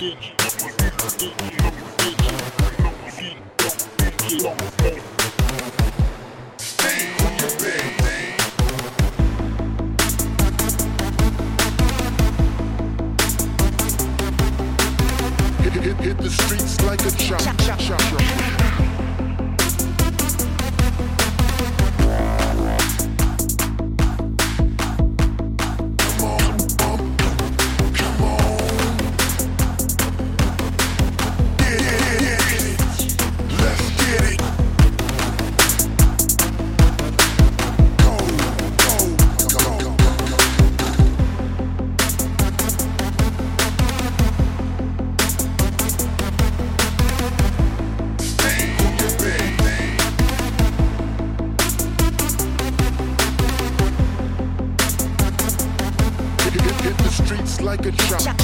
Hit, hit, hit the streets like a chop, chop, chop, chop. like a trap.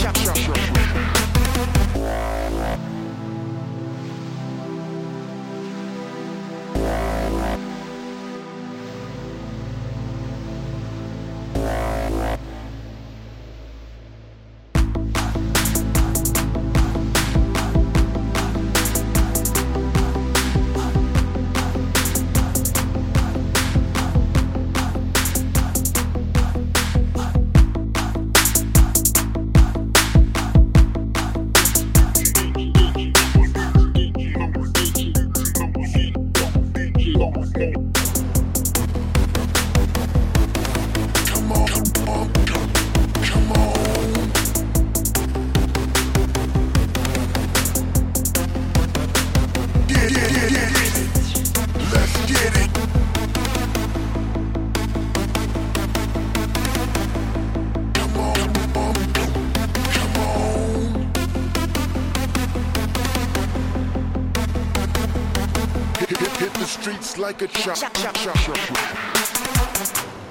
streets like a chop, chop, chop, chop.